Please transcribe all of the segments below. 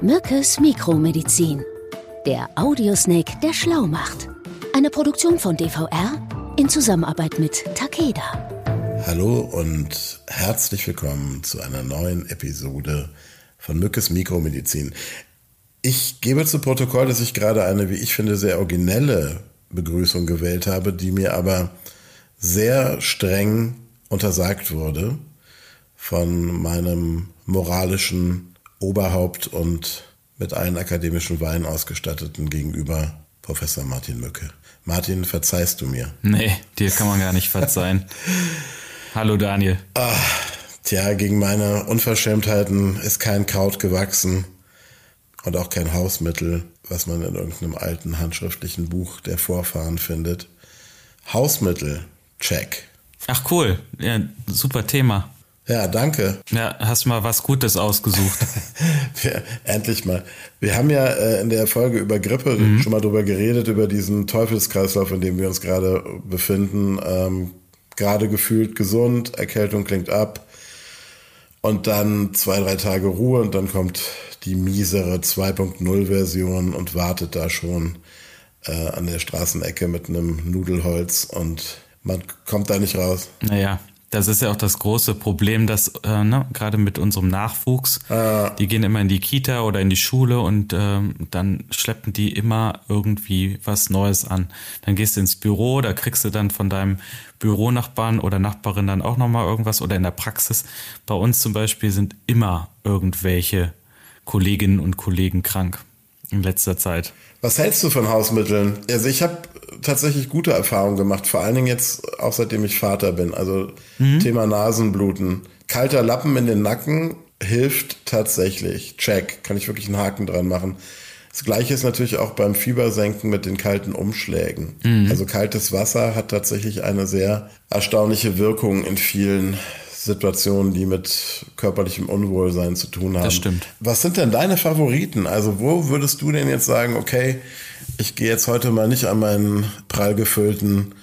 Mückes Mikromedizin. Der Audiosnake, der schlau macht. Eine Produktion von DVR in Zusammenarbeit mit Takeda. Hallo und herzlich willkommen zu einer neuen Episode von Mückes Mikromedizin. Ich gebe zu Protokoll, dass ich gerade eine, wie ich finde, sehr originelle Begrüßung gewählt habe, die mir aber sehr streng untersagt wurde von meinem moralischen Oberhaupt und mit allen akademischen Weinen ausgestatteten gegenüber Professor Martin Mücke. Martin, verzeihst du mir? Nee, dir kann man gar nicht verzeihen. Hallo Daniel. Ach, tja, gegen meine Unverschämtheiten ist kein Kraut gewachsen und auch kein Hausmittel, was man in irgendeinem alten handschriftlichen Buch der Vorfahren findet. Hausmittel, check. Ach cool, ja, super Thema. Ja, danke. Ja, hast mal was Gutes ausgesucht. ja, endlich mal. Wir haben ja äh, in der Folge über Grippe mhm. schon mal drüber geredet, über diesen Teufelskreislauf, in dem wir uns gerade befinden. Ähm, gerade gefühlt gesund, Erkältung klingt ab. Und dann zwei, drei Tage Ruhe und dann kommt die miesere 2.0-Version und wartet da schon äh, an der Straßenecke mit einem Nudelholz und man kommt da nicht raus. Naja, das ist ja auch das große Problem, dass äh, ne, gerade mit unserem Nachwuchs, ah. die gehen immer in die Kita oder in die Schule und äh, dann schleppen die immer irgendwie was Neues an. Dann gehst du ins Büro, da kriegst du dann von deinem Büronachbarn oder Nachbarin dann auch nochmal irgendwas oder in der Praxis. Bei uns zum Beispiel sind immer irgendwelche Kolleginnen und Kollegen krank in letzter Zeit. Was hältst du von Hausmitteln? Also ich habe tatsächlich gute Erfahrungen gemacht, vor allen Dingen jetzt auch seitdem ich Vater bin. Also mhm. Thema Nasenbluten. Kalter Lappen in den Nacken hilft tatsächlich. Check. Kann ich wirklich einen Haken dran machen. Das gleiche ist natürlich auch beim Fiebersenken mit den kalten Umschlägen. Mhm. Also kaltes Wasser hat tatsächlich eine sehr erstaunliche Wirkung in vielen Situationen, die mit körperlichem Unwohlsein zu tun haben. Das stimmt. Was sind denn deine Favoriten? Also wo würdest du denn jetzt sagen, okay, ich gehe jetzt heute mal nicht an meinen prall gefüllten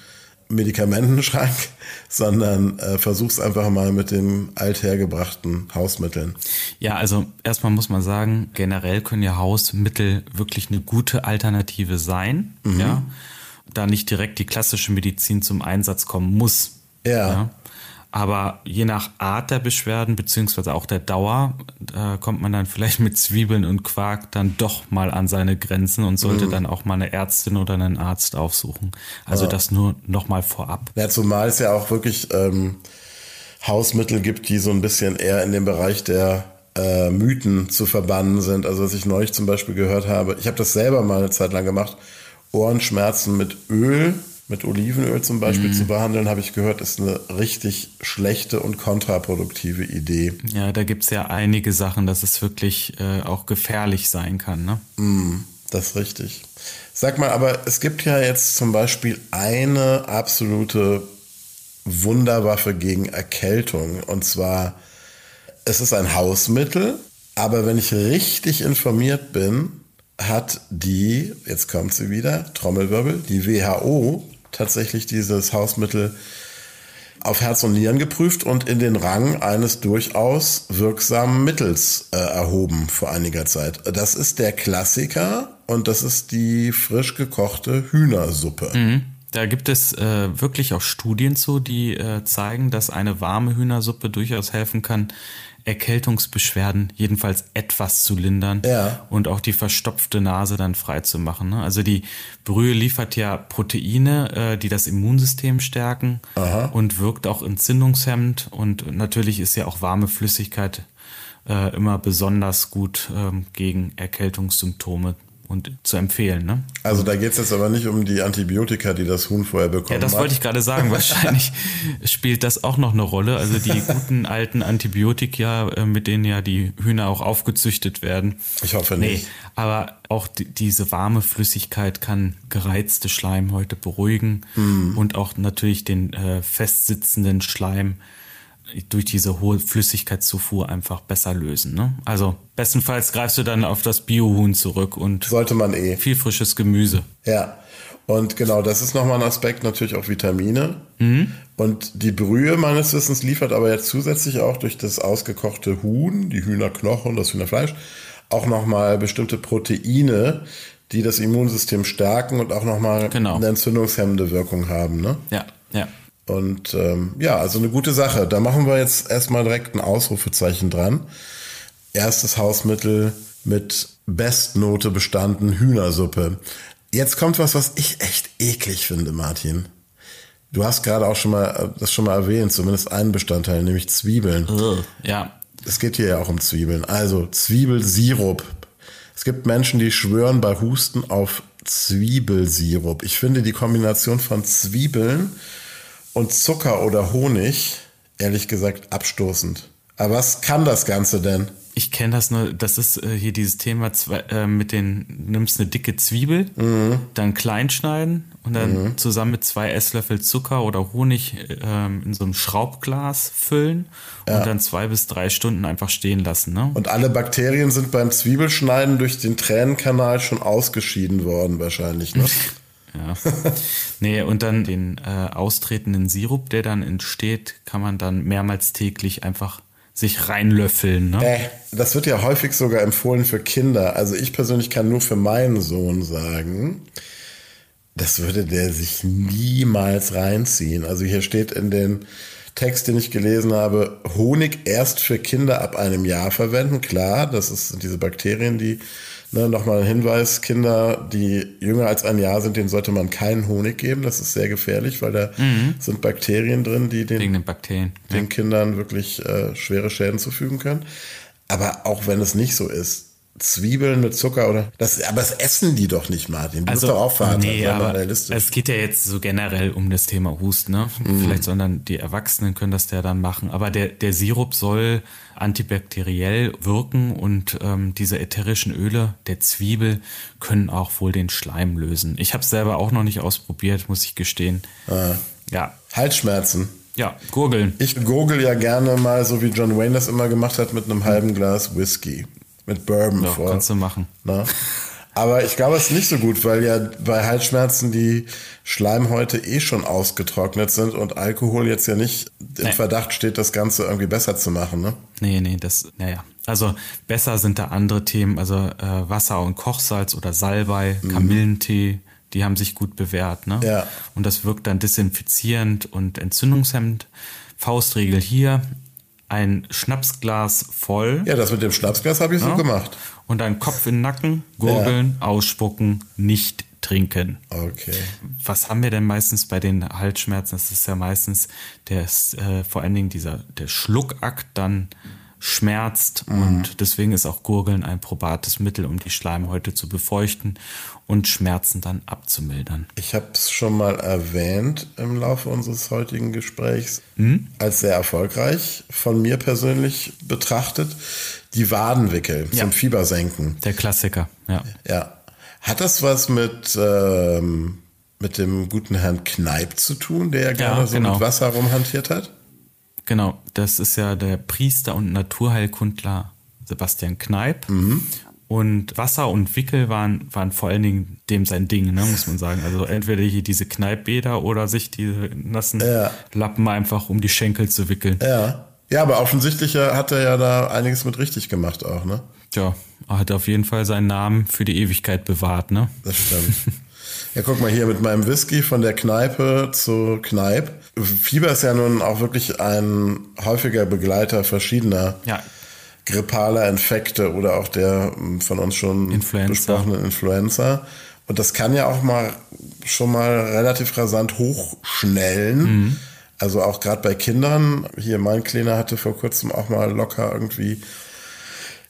Medikamentenschrank, sondern äh, versuch's einfach mal mit den althergebrachten Hausmitteln. Ja, also erstmal muss man sagen, generell können ja Hausmittel wirklich eine gute Alternative sein, mhm. ja, da nicht direkt die klassische Medizin zum Einsatz kommen muss. ja? ja? Aber je nach Art der Beschwerden beziehungsweise auch der Dauer da kommt man dann vielleicht mit Zwiebeln und Quark dann doch mal an seine Grenzen und sollte mhm. dann auch mal eine Ärztin oder einen Arzt aufsuchen. Also ja. das nur noch mal vorab. Ja, zumal es ja auch wirklich ähm, Hausmittel gibt, die so ein bisschen eher in dem Bereich der äh, Mythen zu verbannen sind. Also was ich neulich zum Beispiel gehört habe, ich habe das selber mal eine Zeit lang gemacht, Ohrenschmerzen mit Öl mit Olivenöl zum Beispiel mm. zu behandeln, habe ich gehört, ist eine richtig schlechte und kontraproduktive Idee. Ja, da gibt es ja einige Sachen, dass es wirklich äh, auch gefährlich sein kann. Ne? Mm, das ist richtig. Sag mal, aber es gibt ja jetzt zum Beispiel eine absolute Wunderwaffe gegen Erkältung. Und zwar, es ist ein Hausmittel, aber wenn ich richtig informiert bin, hat die, jetzt kommt sie wieder, Trommelwirbel, die WHO tatsächlich dieses Hausmittel auf Herz und Nieren geprüft und in den Rang eines durchaus wirksamen Mittels äh, erhoben vor einiger Zeit. Das ist der Klassiker und das ist die frisch gekochte Hühnersuppe. Mhm. Da gibt es äh, wirklich auch Studien zu, die äh, zeigen, dass eine warme Hühnersuppe durchaus helfen kann, Erkältungsbeschwerden jedenfalls etwas zu lindern ja. und auch die verstopfte Nase dann frei zu machen. Ne? Also die Brühe liefert ja Proteine, äh, die das Immunsystem stärken Aha. und wirkt auch entzündungshemmend und natürlich ist ja auch warme Flüssigkeit äh, immer besonders gut ähm, gegen Erkältungssymptome und zu empfehlen. Ne? Also da geht es jetzt aber nicht um die Antibiotika, die das Huhn vorher bekommen hat. Ja, das hat. wollte ich gerade sagen. Wahrscheinlich spielt das auch noch eine Rolle. Also die guten alten Antibiotika, äh, mit denen ja die Hühner auch aufgezüchtet werden. Ich hoffe nicht. Nee, aber auch die, diese warme Flüssigkeit kann gereizte Schleimhäute beruhigen mhm. und auch natürlich den äh, festsitzenden Schleim durch diese hohe Flüssigkeitszufuhr einfach besser lösen. Ne? Also bestenfalls greifst du dann auf das Biohuhn zurück und sollte man eh viel frisches Gemüse. Ja. Und genau, das ist nochmal ein Aspekt, natürlich auch Vitamine. Mhm. Und die Brühe meines Wissens liefert aber jetzt zusätzlich auch durch das ausgekochte Huhn, die Hühnerknochen, das Hühnerfleisch, auch nochmal bestimmte Proteine, die das Immunsystem stärken und auch nochmal Genau. eine entzündungshemmende Wirkung haben. Ne? Ja, ja. Und ähm, ja, also eine gute Sache. Da machen wir jetzt erstmal direkt ein Ausrufezeichen dran. Erstes Hausmittel mit Bestnote bestanden, Hühnersuppe. Jetzt kommt was, was ich echt eklig finde, Martin. Du hast gerade auch schon mal äh, das schon mal erwähnt, zumindest einen Bestandteil, nämlich Zwiebeln. Ja, Es geht hier ja auch um Zwiebeln. Also Zwiebelsirup. Es gibt Menschen, die schwören bei Husten auf Zwiebelsirup. Ich finde die Kombination von Zwiebeln und Zucker oder Honig, ehrlich gesagt, abstoßend. Aber was kann das Ganze denn? Ich kenne das nur, das ist äh, hier dieses Thema zwei, äh, mit den, nimmst eine dicke Zwiebel, dann klein schneiden und dann zusammen mit zwei Esslöffel Zucker oder Honig ähm, in so einem Schraubglas füllen und dann zwei bis drei Stunden einfach stehen lassen. Ne? Und alle Bakterien sind beim Zwiebelschneiden durch den Tränenkanal schon ausgeschieden worden, wahrscheinlich. Ne? Ja. nee, und dann den äh, austretenden Sirup, der dann entsteht, kann man dann mehrmals täglich einfach sich reinlöffeln. Ne? Äh, das wird ja häufig sogar empfohlen für Kinder. Also ich persönlich kann nur für meinen Sohn sagen, das würde der sich niemals reinziehen. Also hier steht in den Text, den ich gelesen habe, Honig erst für Kinder ab einem Jahr verwenden. Klar, das sind diese Bakterien, die, ne, nochmal ein Hinweis, Kinder, die jünger als ein Jahr sind, denen sollte man keinen Honig geben. Das ist sehr gefährlich, weil da sind Bakterien drin, die den den Bakterien. den Kindern wirklich äh, schwere Schäden zufügen können. Aber auch wenn es nicht so ist, Zwiebeln mit Zucker oder das, aber das essen die doch nicht, Martin. Du bist doch auch Vater. nee, aber realistisch. es geht ja jetzt so generell um das Thema Husten, ne? Mhm. Vielleicht sondern die Erwachsenen können das ja dann machen. Aber der, der Sirup soll antibakteriell wirken und ähm, diese ätherischen Öle der Zwiebel können auch wohl den Schleim lösen. Ich habe es selber auch noch nicht ausprobiert, muss ich gestehen. Ah. Ja, Halsschmerzen. ja, gurgeln. Ich gurgel ja gerne mal, so wie John Wayne das immer gemacht hat, mit einem halben Glas Whisky. Mit Bourbon Ja, vor. kannst du machen. Na? Aber ich glaube, es ist nicht so gut, weil ja bei Halsschmerzen die Schleimhäute eh schon ausgetrocknet sind und Alkohol jetzt ja nicht im Nee. Verdacht steht, das Ganze irgendwie besser zu machen. Ne? Nee, nee, das, naja. Also besser sind da andere Themen, also äh, Wasser und Kochsalz oder Salbei, Kamillentee, die haben sich gut bewährt, ne? Ja. Und das wirkt dann desinfizierend und entzündungshemmend. Faustregel hier, ein Schnapsglas voll Ja, das mit dem Schnapsglas habe ich so Ja. gemacht. und dann Kopf in den Nacken, gurgeln, ausspucken, nicht trinken. Okay. Was haben wir denn meistens bei den Halsschmerzen? Das ist ja meistens der äh, vor allen Dingen dieser der Schluckakt dann schmerzt und deswegen ist auch Gurgeln ein probates Mittel, um die Schleimhäute zu befeuchten und Schmerzen dann abzumildern. Ich habe es schon mal erwähnt im Laufe unseres heutigen Gesprächs Hm? als sehr erfolgreich von mir persönlich betrachtet. Die Wadenwickel Ja. zum Fiebersenken. Der Klassiker, ja. Ja. Hat das was mit, ähm, mit dem guten Herrn Kneip zu tun, der ja gerne so genau. mit Wasser rumhantiert hat? Genau, das ist ja der Priester und Naturheilkundler Sebastian Kneip. Und Wasser und Wickel waren, waren vor allen Dingen dem sein Ding, ne, muss man sagen. Also entweder hier diese Kneippbäder oder sich diese nassen Ja. Lappen einfach um die Schenkel zu wickeln. Ja. Ja, aber offensichtlich äh, hat er ja da einiges mit richtig gemacht auch, ne? Tja, er hat auf jeden Fall seinen Namen für die Ewigkeit bewahrt, ne? Das stimmt. ja, guck mal hier mit meinem Whisky von der Kneipe zu Kneip. Fieber ist ja nun auch wirklich ein häufiger Begleiter verschiedener Ja, grippaler Infekte oder auch der m, von uns schon Influenza. besprochenen Influenza. Und das kann ja auch mal schon mal relativ rasant hochschnellen. Mhm. Also auch gerade bei Kindern. Hier mein Kleiner hatte vor kurzem auch mal locker irgendwie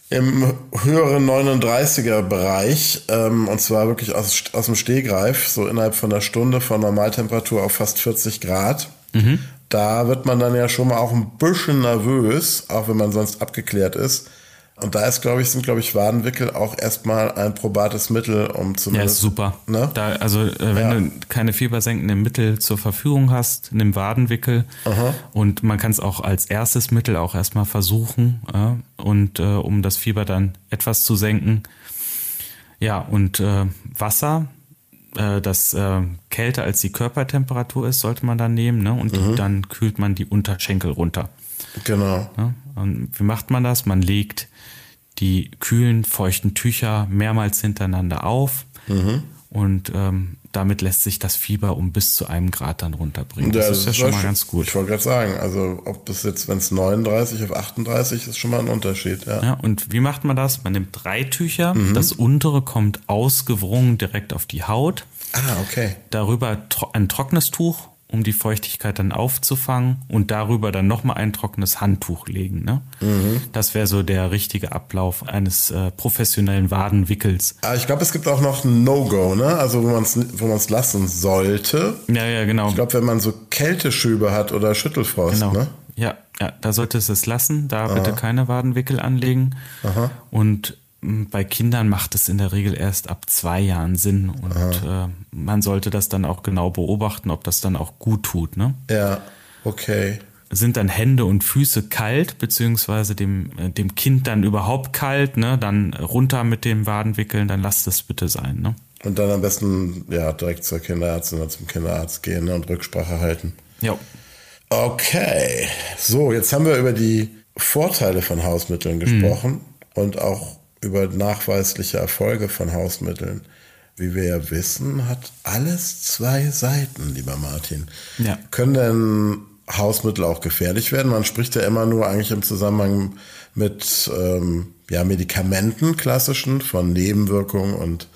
im höheren 39er Bereich ähm, und zwar wirklich aus, aus dem Stehgreif, so innerhalb von einer Stunde von Normaltemperatur auf fast 40 Grad. Da wird man dann ja schon mal auch ein bisschen nervös, auch wenn man sonst abgeklärt ist. Und da ist, glaube ich, sind, glaube ich, Wadenwickel auch erstmal ein probates Mittel, um ja, zumindest. ist super. Ne? Da, also äh, wenn Ja. du keine fiebersenkenden Mittel zur Verfügung hast, nimm Wadenwickel. Und man kann es auch als erstes Mittel auch erstmal versuchen. Ja, und äh, um das Fieber dann etwas zu senken. Ja, und äh, Wasser, äh, das äh, kälter als die Körpertemperatur ist, sollte man dann nehmen. Ne? Und die, dann kühlt man die Unterschenkel runter. Genau. Ne? Und wie macht man das? Man legt die kühlen, feuchten Tücher mehrmals hintereinander auf. Mhm. Und ähm, damit lässt sich das Fieber um bis zu einem Grad dann runterbringen. Das, ja, das ist ja schon mal ganz gut. Ich wollte gerade sagen, also ob das jetzt, wenn es 39 auf 38 ist, schon mal ein Unterschied. Ja. ja, und wie macht man das? Man nimmt drei Tücher, mhm. das untere kommt ausgewrungen direkt auf die Haut. Ah, okay. Darüber ein trockenes Tuch um die Feuchtigkeit dann aufzufangen und darüber dann nochmal ein trockenes Handtuch legen. Ne? Mhm. Das wäre so der richtige Ablauf eines äh, professionellen Wadenwickels. Aber ah, ich glaube, es gibt auch noch ein No-Go, ne? Also wo man es wo man's lassen sollte. Ja, ja, genau. Ich glaube, wenn man so Kälteschübe hat oder Schüttelfrost, genau. ne? Ja, ja, da sollte es es lassen. Da Aha. bitte keine Wadenwickel anlegen. Aha. Und bei Kindern macht es in der Regel erst ab zwei Jahren Sinn und äh, man sollte das dann auch genau beobachten, ob das dann auch gut tut. Ne? Ja, okay. Sind dann Hände und Füße kalt, beziehungsweise dem, äh, dem Kind dann überhaupt kalt, ne? dann runter mit dem Wadenwickeln, dann lasst es bitte sein. Ne? Und dann am besten ja, direkt zur Kinderärztin oder zum Kinderarzt gehen ne? und Rücksprache halten. Ja. Okay, so, jetzt haben wir über die Vorteile von Hausmitteln gesprochen mhm. und auch über nachweisliche Erfolge von Hausmitteln. Wie wir ja wissen, hat alles zwei Seiten, lieber Martin. Ja. Können denn Hausmittel auch gefährlich werden? Man spricht ja immer nur eigentlich im Zusammenhang mit ähm, ja, Medikamenten, klassischen, von Nebenwirkungen und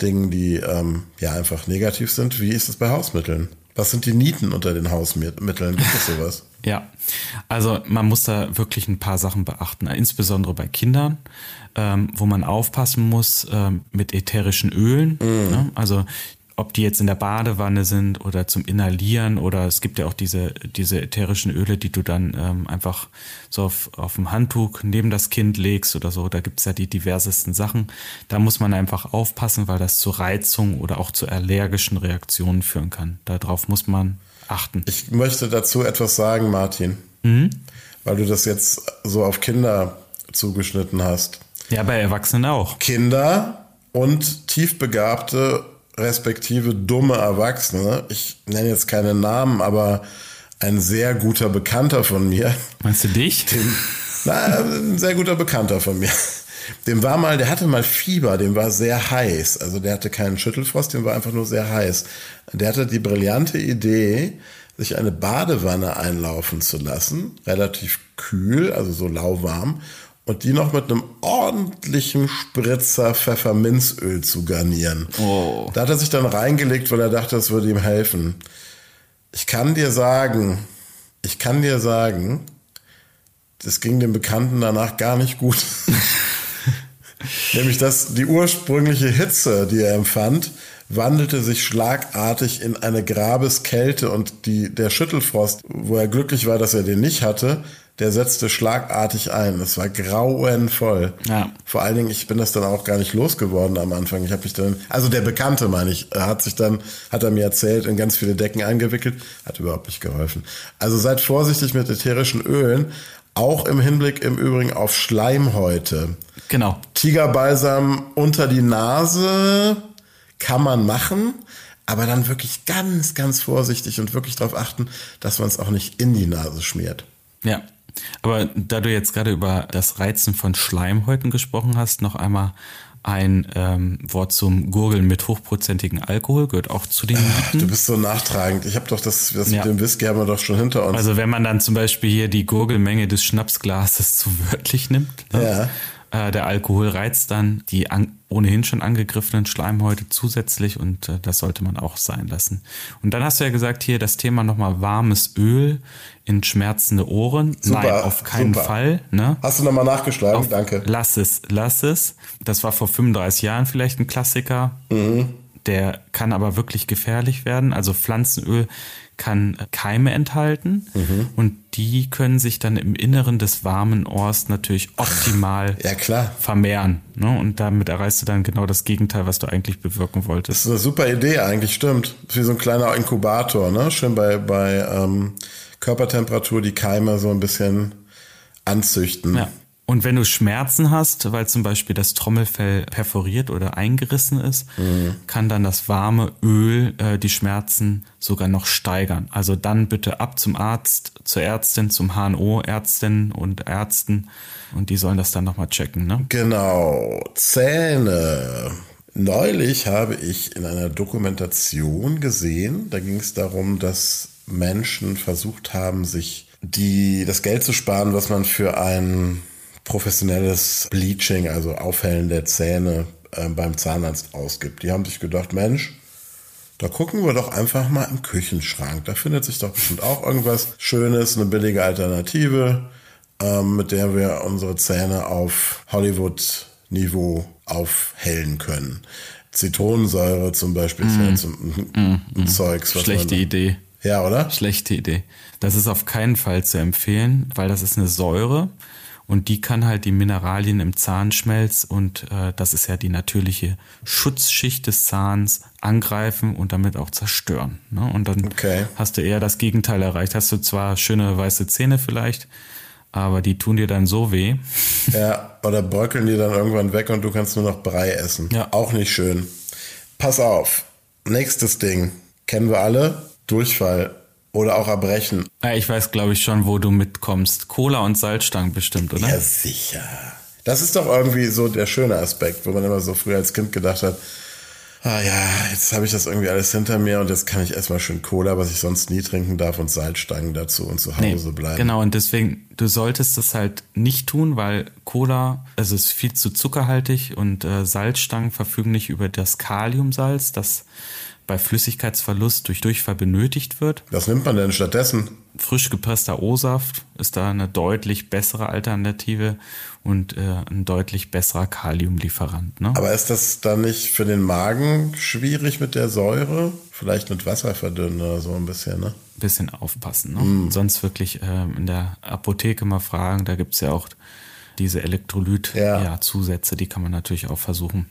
Dingen, die ähm, ja einfach negativ sind. Wie ist es bei Hausmitteln? Was sind die Nieten unter den Hausmitteln? Gibt es sowas? ja, also man muss da wirklich ein paar Sachen beachten, insbesondere bei Kindern ähm, wo man aufpassen muss ähm, mit ätherischen Ölen. Mhm. Ne? Also ob die jetzt in der Badewanne sind oder zum Inhalieren oder es gibt ja auch diese, diese ätherischen Öle, die du dann ähm, einfach so auf, auf dem Handtuch neben das Kind legst oder so. Da gibt's ja die diversesten Sachen. Da muss man einfach aufpassen, weil das zu Reizungen oder auch zu allergischen Reaktionen führen kann. Darauf muss man achten. Ich möchte dazu etwas sagen, Martin, mhm. weil du das jetzt so auf Kinder zugeschnitten hast. Ja, bei Erwachsenen auch. Kinder und tiefbegabte, respektive dumme Erwachsene. Ich nenne jetzt keine Namen, aber ein sehr guter Bekannter von mir. Meinst du dich? Dem, na, ein sehr guter Bekannter von mir. Dem war mal, der hatte mal Fieber, dem war sehr heiß. Also der hatte keinen Schüttelfrost, dem war einfach nur sehr heiß. Der hatte die brillante Idee, sich eine Badewanne einlaufen zu lassen, relativ kühl, also so lauwarm, und die noch mit einem ordentlichen Spritzer Pfefferminzöl zu garnieren. Oh. Da hat er sich dann reingelegt, weil er dachte, das würde ihm helfen. Ich kann dir sagen, ich kann dir sagen, das ging dem Bekannten danach gar nicht gut. Nämlich, dass die ursprüngliche Hitze, die er empfand, wandelte sich schlagartig in eine Grabeskälte und die, der Schüttelfrost, wo er glücklich war, dass er den nicht hatte, der setzte schlagartig ein. Es war grauenvoll. Ja. Vor allen Dingen, ich bin das dann auch gar nicht losgeworden am Anfang. Ich habe mich dann, also der Bekannte meine ich, hat sich dann, hat er mir erzählt, in ganz viele Decken eingewickelt, hat überhaupt nicht geholfen. Also seid vorsichtig mit ätherischen Ölen, auch im Hinblick im Übrigen auf Schleimhäute. Genau. Tigerbalsam unter die Nase kann man machen, aber dann wirklich ganz, ganz vorsichtig und wirklich darauf achten, dass man es auch nicht in die Nase schmiert. Ja. Aber da du jetzt gerade über das Reizen von Schleimhäuten gesprochen hast, noch einmal ein ähm, Wort zum Gurgeln mit hochprozentigen Alkohol gehört auch zu den Mieten. Du bist so nachtragend. Ich habe doch das, das ja. mit dem Whisky haben wir doch schon hinter uns. Also wenn man dann zum Beispiel hier die Gurgelmenge des Schnapsglases zu wörtlich nimmt, ne? ja. Äh, der Alkohol reizt dann die an, ohnehin schon angegriffenen Schleimhäute zusätzlich und äh, das sollte man auch sein lassen. Und dann hast du ja gesagt, hier das Thema nochmal warmes Öl in schmerzende Ohren. Super, Nein, auf keinen super. Fall. Ne? Hast du nochmal nachgeschlagen? Auf, Danke. Lass es, lass es. Das war vor 35 Jahren vielleicht ein Klassiker. Mhm. Der kann aber wirklich gefährlich werden. Also Pflanzenöl kann Keime enthalten mhm. und die können sich dann im Inneren des warmen Ohrs natürlich optimal ja, klar. vermehren. Ne? Und damit erreichst du dann genau das Gegenteil, was du eigentlich bewirken wolltest. Das ist eine super Idee eigentlich, stimmt. Das ist wie so ein kleiner Inkubator, ne? Schön bei, bei ähm, Körpertemperatur die Keime so ein bisschen anzüchten. Ja. Und wenn du Schmerzen hast, weil zum Beispiel das Trommelfell perforiert oder eingerissen ist, mhm. kann dann das warme Öl äh, die Schmerzen sogar noch steigern. Also dann bitte ab zum Arzt, zur Ärztin, zum HNO-Ärztin und Ärzten und die sollen das dann nochmal checken. Ne? Genau. Zähne. Neulich habe ich in einer Dokumentation gesehen, da ging es darum, dass Menschen versucht haben, sich die, das Geld zu sparen, was man für ein professionelles Bleaching, also Aufhellen der Zähne äh, beim Zahnarzt ausgibt. Die haben sich gedacht, Mensch, da gucken wir doch einfach mal im Küchenschrank. Da findet sich doch bestimmt auch irgendwas Schönes, eine billige Alternative, ähm, mit der wir unsere Zähne auf Hollywood-Niveau aufhellen können. Zitronensäure zum Beispiel ist ja mm. zum, mm, ein mm. Zeugs. Schlechte Idee. Ja, oder? Schlechte Idee. Das ist auf keinen Fall zu empfehlen, weil das ist eine Säure und die kann halt die Mineralien im Zahnschmelz und äh, das ist ja die natürliche Schutzschicht des Zahns angreifen und damit auch zerstören. Ne? Und dann okay. hast du eher das Gegenteil erreicht. Hast du zwar schöne weiße Zähne vielleicht, aber die tun dir dann so weh. Ja, oder bröckeln dir dann irgendwann weg und du kannst nur noch Brei essen. Ja. Auch nicht schön. Pass auf. Nächstes Ding. Kennen wir alle. Durchfall. Oder auch erbrechen. Ich weiß, glaube ich, schon, wo du mitkommst. Cola und Salzstangen bestimmt, oder? Ja, sicher. Das ist doch irgendwie so der schöne Aspekt, wo man immer so früher als Kind gedacht hat, ah ja, jetzt habe ich das irgendwie alles hinter mir und jetzt kann ich erstmal schön Cola, was ich sonst nie trinken darf, und Salzstangen dazu und zu Hause nee, bleiben. Genau, und deswegen, du solltest das halt nicht tun, weil Cola, es ist viel zu zuckerhaltig und äh, Salzstangen verfügen nicht über das Kaliumsalz, das bei Flüssigkeitsverlust durch Durchfall benötigt wird. Was nimmt man denn stattdessen? Frisch gepresster O-Saft ist da eine deutlich bessere Alternative und äh, ein deutlich besserer Kaliumlieferant. Ne? Aber ist das dann nicht für den Magen schwierig mit der Säure? Vielleicht mit Wasser verdünnen oder so ein bisschen, ne? Bisschen aufpassen. Ne? Mm. Sonst wirklich äh, in der Apotheke mal fragen. Da gibt es ja auch diese Elektrolyt-Zusätze, ja. die kann man natürlich auch versuchen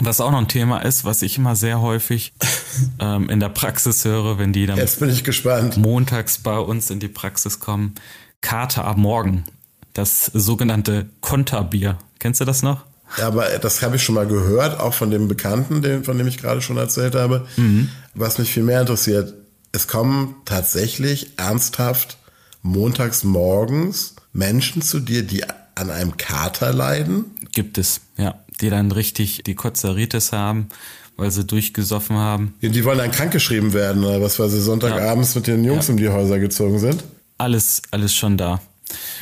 was auch noch ein Thema ist, was ich immer sehr häufig ähm, in der Praxis höre, wenn die dann Jetzt bin ich gespannt. montags bei uns in die Praxis kommen. Kater am Morgen. Das sogenannte Konterbier. Kennst du das noch? Ja, aber das habe ich schon mal gehört, auch von dem Bekannten, den, von dem ich gerade schon erzählt habe. Mhm. Was mich viel mehr interessiert, es kommen tatsächlich ernsthaft montags morgens Menschen zu dir, die an einem Kater leiden? Gibt es, ja die dann richtig die Kozeritis haben, weil sie durchgesoffen haben. Ja, die wollen dann krankgeschrieben werden oder was, weil sie Sonntagabends ja. mit den Jungs ja. um die Häuser gezogen sind? Alles, alles schon da.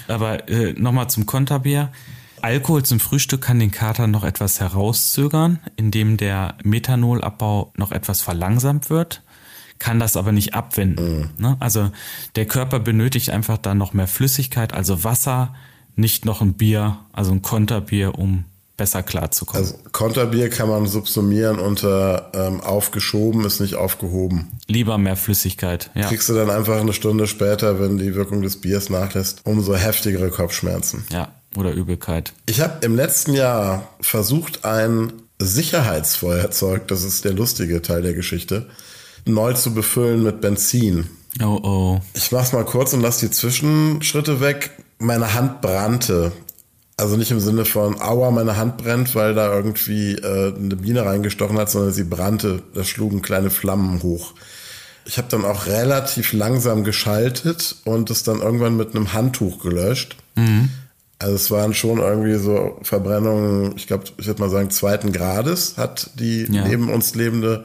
Aber äh, nochmal zum Konterbier. Alkohol zum Frühstück kann den Kater noch etwas herauszögern, indem der Methanolabbau noch etwas verlangsamt wird, kann das aber nicht abwenden. Mhm. Ne? Also der Körper benötigt einfach dann noch mehr Flüssigkeit, also Wasser, nicht noch ein Bier, also ein Konterbier, um besser klarzukommen. Also Konterbier kann man subsumieren unter ähm, aufgeschoben ist nicht aufgehoben. Lieber mehr Flüssigkeit. Ja. Kriegst du dann einfach eine Stunde später, wenn die Wirkung des Biers nachlässt, umso heftigere Kopfschmerzen. Ja, oder Übelkeit. Ich habe im letzten Jahr versucht, ein Sicherheitsfeuerzeug, das ist der lustige Teil der Geschichte, neu zu befüllen mit Benzin. Oh oh. Ich mach's mal kurz und lass die Zwischenschritte weg. Meine Hand brannte also nicht im Sinne von, aua, meine Hand brennt, weil da irgendwie äh, eine Biene reingestochen hat, sondern sie brannte. Da schlugen kleine Flammen hoch. Ich habe dann auch relativ langsam geschaltet und es dann irgendwann mit einem Handtuch gelöscht. Mhm. Also es waren schon irgendwie so Verbrennungen, ich glaube, ich würde mal sagen, zweiten Grades, hat die ja. neben uns lebende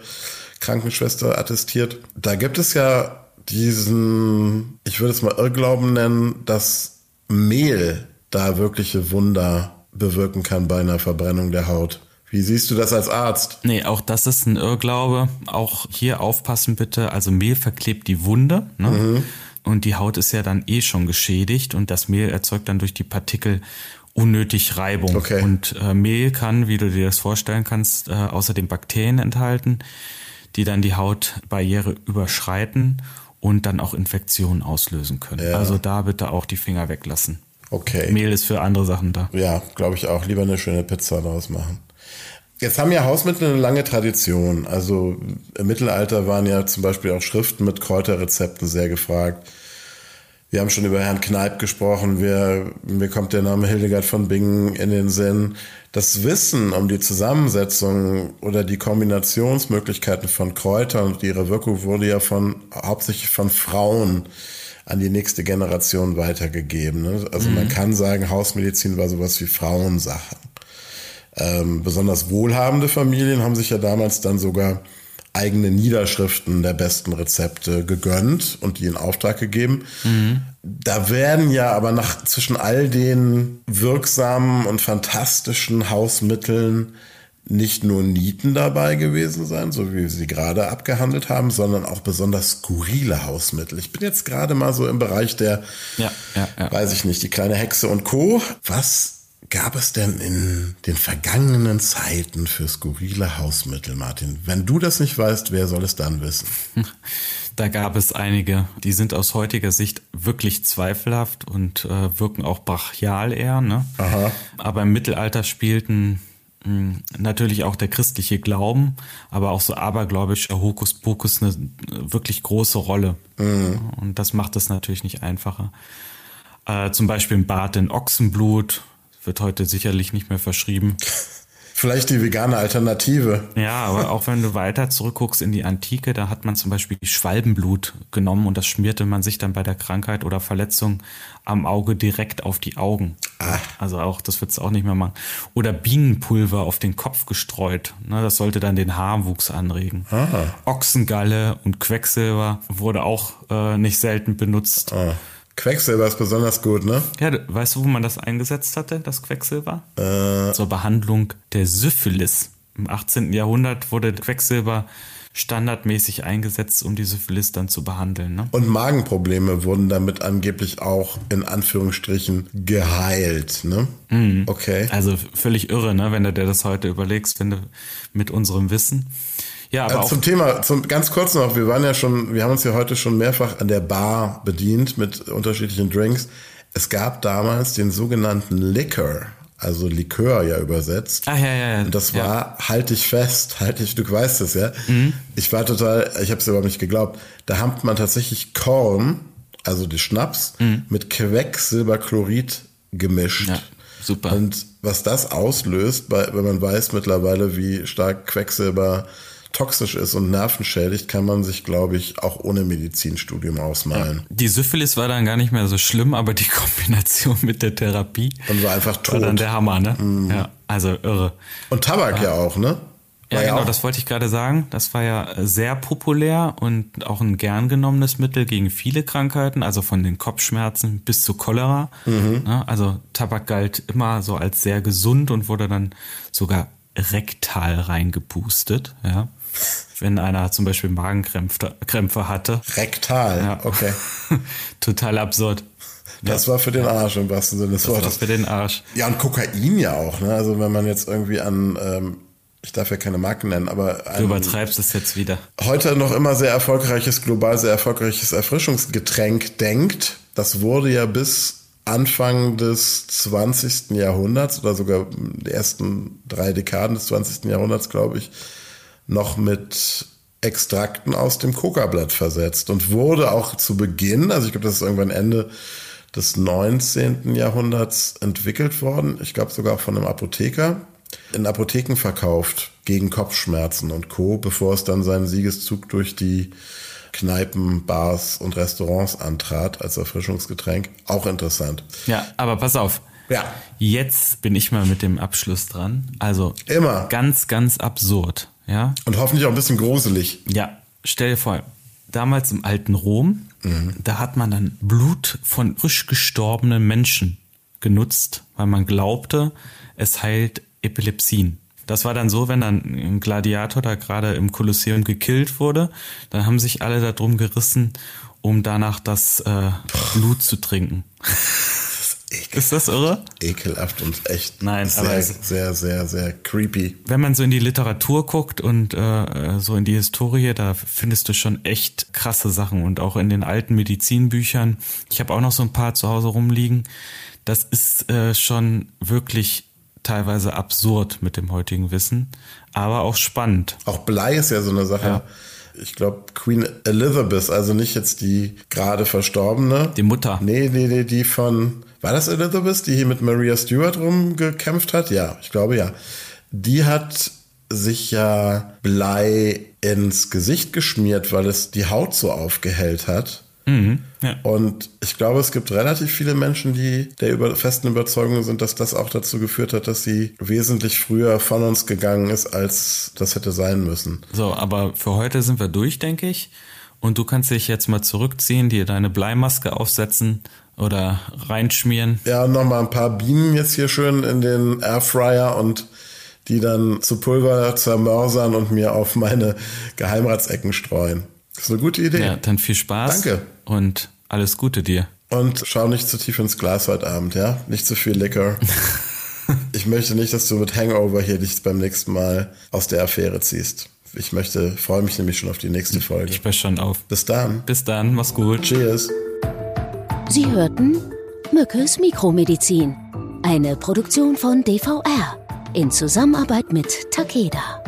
Krankenschwester attestiert. Da gibt es ja diesen, ich würde es mal Irrglauben nennen, dass Mehl da wirkliche Wunder bewirken kann bei einer Verbrennung der Haut. Wie siehst du das als Arzt? Nee, auch das ist ein Irrglaube. Auch hier aufpassen bitte. Also Mehl verklebt die Wunde. Ne? Mhm. Und die Haut ist ja dann eh schon geschädigt und das Mehl erzeugt dann durch die Partikel unnötig Reibung. Okay. Und äh, Mehl kann, wie du dir das vorstellen kannst, äh, außerdem Bakterien enthalten, die dann die Hautbarriere überschreiten und dann auch Infektionen auslösen können. Ja. Also da bitte auch die Finger weglassen. Okay. Mehl ist für andere Sachen da. Ja, glaube ich auch. Lieber eine schöne Pizza daraus machen. Jetzt haben ja Hausmittel eine lange Tradition. Also im Mittelalter waren ja zum Beispiel auch Schriften mit Kräuterrezepten sehr gefragt. Wir haben schon über Herrn Kneip gesprochen. Wir, mir kommt der Name Hildegard von Bingen in den Sinn. Das Wissen um die Zusammensetzung oder die Kombinationsmöglichkeiten von Kräutern und ihre Wirkung wurde ja von, hauptsächlich von Frauen an die nächste Generation weitergegeben. Ne? Also mhm. man kann sagen, Hausmedizin war sowas wie Frauensache. Ähm, besonders wohlhabende Familien haben sich ja damals dann sogar eigene Niederschriften der besten Rezepte gegönnt und die in Auftrag gegeben. Mhm. Da werden ja aber nach zwischen all den wirksamen und fantastischen Hausmitteln nicht nur Nieten dabei gewesen sein, so wie wir sie gerade abgehandelt haben, sondern auch besonders skurrile Hausmittel. Ich bin jetzt gerade mal so im Bereich der, ja, ja, ja. weiß ich nicht, die kleine Hexe und Co. Was gab es denn in den vergangenen Zeiten für skurrile Hausmittel, Martin? Wenn du das nicht weißt, wer soll es dann wissen? Da gab es einige, die sind aus heutiger Sicht wirklich zweifelhaft und äh, wirken auch brachial eher. Ne? Aha. Aber im Mittelalter spielten natürlich auch der christliche Glauben, aber auch so abergläubischer Hokuspokus eine wirklich große Rolle. Mhm. Und das macht es natürlich nicht einfacher. Äh, zum Beispiel ein Bad in Ochsenblut wird heute sicherlich nicht mehr verschrieben. Vielleicht die vegane Alternative. Ja, aber auch wenn du weiter zurückguckst in die Antike, da hat man zum Beispiel Schwalbenblut genommen und das schmierte man sich dann bei der Krankheit oder Verletzung am Auge direkt auf die Augen. Ah. Also auch, das wird es auch nicht mehr machen. Oder Bienenpulver auf den Kopf gestreut. Ne, das sollte dann den Haarwuchs anregen. Ah. Ochsengalle und Quecksilber wurde auch äh, nicht selten benutzt. Ah. Quecksilber ist besonders gut, ne? Ja, weißt du, wo man das eingesetzt hatte, das Quecksilber? Äh. Zur Behandlung der Syphilis. Im 18. Jahrhundert wurde Quecksilber standardmäßig eingesetzt, um die Syphilis dann zu behandeln. Ne? Und Magenprobleme wurden damit angeblich auch in Anführungsstrichen geheilt. Ne? Mhm. Okay. Also völlig irre, ne? wenn du dir das heute überlegst, wenn du mit unserem Wissen. Ja, aber äh, zum Thema, zum, ganz kurz noch, wir waren ja schon, wir haben uns ja heute schon mehrfach an der Bar bedient mit unterschiedlichen Drinks. Es gab damals den sogenannten Liquor, also Likör ja übersetzt. Ach ja, ja, ja. Und das war, ja. halt dich fest, halt dich, du weißt es ja. Mhm. Ich war total, ich habe es überhaupt nicht geglaubt. Da hat man tatsächlich Korn, also die Schnaps, mhm. mit Quecksilberchlorid gemischt. Ja, super. Und was das auslöst, wenn man weiß mittlerweile, wie stark Quecksilber toxisch ist und nervenschädigt, kann man sich, glaube ich, auch ohne Medizinstudium ausmalen. Ja. Die Syphilis war dann gar nicht mehr so schlimm, aber die Kombination mit der Therapie und war einfach tot. War dann der Hammer, ne? Mhm. Ja, also irre. Und Tabak ja, ja auch, ne? ja, genau, das wollte ich gerade sagen. Das war ja sehr populär und auch ein gern genommenes Mittel gegen viele Krankheiten, also von den Kopfschmerzen bis zu Cholera. Mhm. Also Tabak galt immer so als sehr gesund und wurde dann sogar rektal reingepustet. Ja wenn einer zum Beispiel Magenkrämpfe Krämpfe hatte. Rektal, ja. okay. Total absurd. Das ja. war für den Arsch im wahrsten Sinne des Wortes. Das war für den Arsch. Ja, und Kokain ja auch, ne? Also wenn man jetzt irgendwie an, ähm, ich darf ja keine Marken nennen, aber Du übertreibst es jetzt wieder. Heute noch immer sehr erfolgreiches, global sehr erfolgreiches Erfrischungsgetränk denkt, das wurde ja bis Anfang des 20. Jahrhunderts oder sogar die ersten drei Dekaden des 20. Jahrhunderts, glaube ich, noch mit Extrakten aus dem Kokablatt versetzt und wurde auch zu Beginn, also ich glaube, das ist irgendwann Ende des 19. Jahrhunderts entwickelt worden, ich glaube sogar von einem Apotheker, in Apotheken verkauft gegen Kopfschmerzen und Co., bevor es dann seinen Siegeszug durch die Kneipen, Bars und Restaurants antrat als Erfrischungsgetränk. Auch interessant. Ja, aber pass auf. Ja. Jetzt bin ich mal mit dem Abschluss dran. Also immer ganz, ganz absurd. Ja. Und hoffentlich auch ein bisschen gruselig. Ja. Stell dir vor, damals im alten Rom, mhm. da hat man dann Blut von frisch gestorbenen Menschen genutzt, weil man glaubte, es heilt Epilepsien. Das war dann so, wenn dann ein Gladiator da gerade im Kolosseum gekillt wurde, dann haben sich alle darum gerissen, um danach das äh, Blut zu trinken. Ekelhaft. Ist das irre? Ekelhaft und echt Nein, sehr, aber sehr, sehr, sehr creepy. Wenn man so in die Literatur guckt und äh, so in die Historie, da findest du schon echt krasse Sachen und auch in den alten Medizinbüchern. Ich habe auch noch so ein paar zu Hause rumliegen. Das ist äh, schon wirklich teilweise absurd mit dem heutigen Wissen, aber auch spannend. Auch Blei ist ja so eine Sache. Ja. ich glaube, Queen Elizabeth, also nicht jetzt die gerade verstorbene. Die Mutter. Nee, nee, nee, die von, war das Elizabeth, die hier mit Maria Stewart rumgekämpft hat? Ja, ich glaube ja. Die hat sich ja Blei ins Gesicht geschmiert, weil es die Haut so aufgehellt hat. Mhm, ja. Und ich glaube, es gibt relativ viele Menschen, die der über, festen Überzeugung sind, dass das auch dazu geführt hat, dass sie wesentlich früher von uns gegangen ist, als das hätte sein müssen. So, aber für heute sind wir durch, denke ich. Und du kannst dich jetzt mal zurückziehen, dir deine Bleimaske aufsetzen oder reinschmieren. Ja, nochmal ein paar Bienen jetzt hier schön in den Airfryer und die dann zu Pulver zermörsern und mir auf meine Geheimratsecken streuen. Das ist eine gute Idee. Ja, dann viel Spaß. Danke. Und alles Gute dir. Und schau nicht zu tief ins Glas heute Abend, ja? Nicht zu viel Liquor. ich möchte nicht, dass du mit Hangover hier dich beim nächsten Mal aus der Affäre ziehst. Ich möchte, freue mich nämlich schon auf die nächste Folge. Ich passe schon auf. Bis dann. Bis dann, mach's gut. Cheers. Sie hörten Mückes Mikromedizin, eine Produktion von DVR in Zusammenarbeit mit Takeda.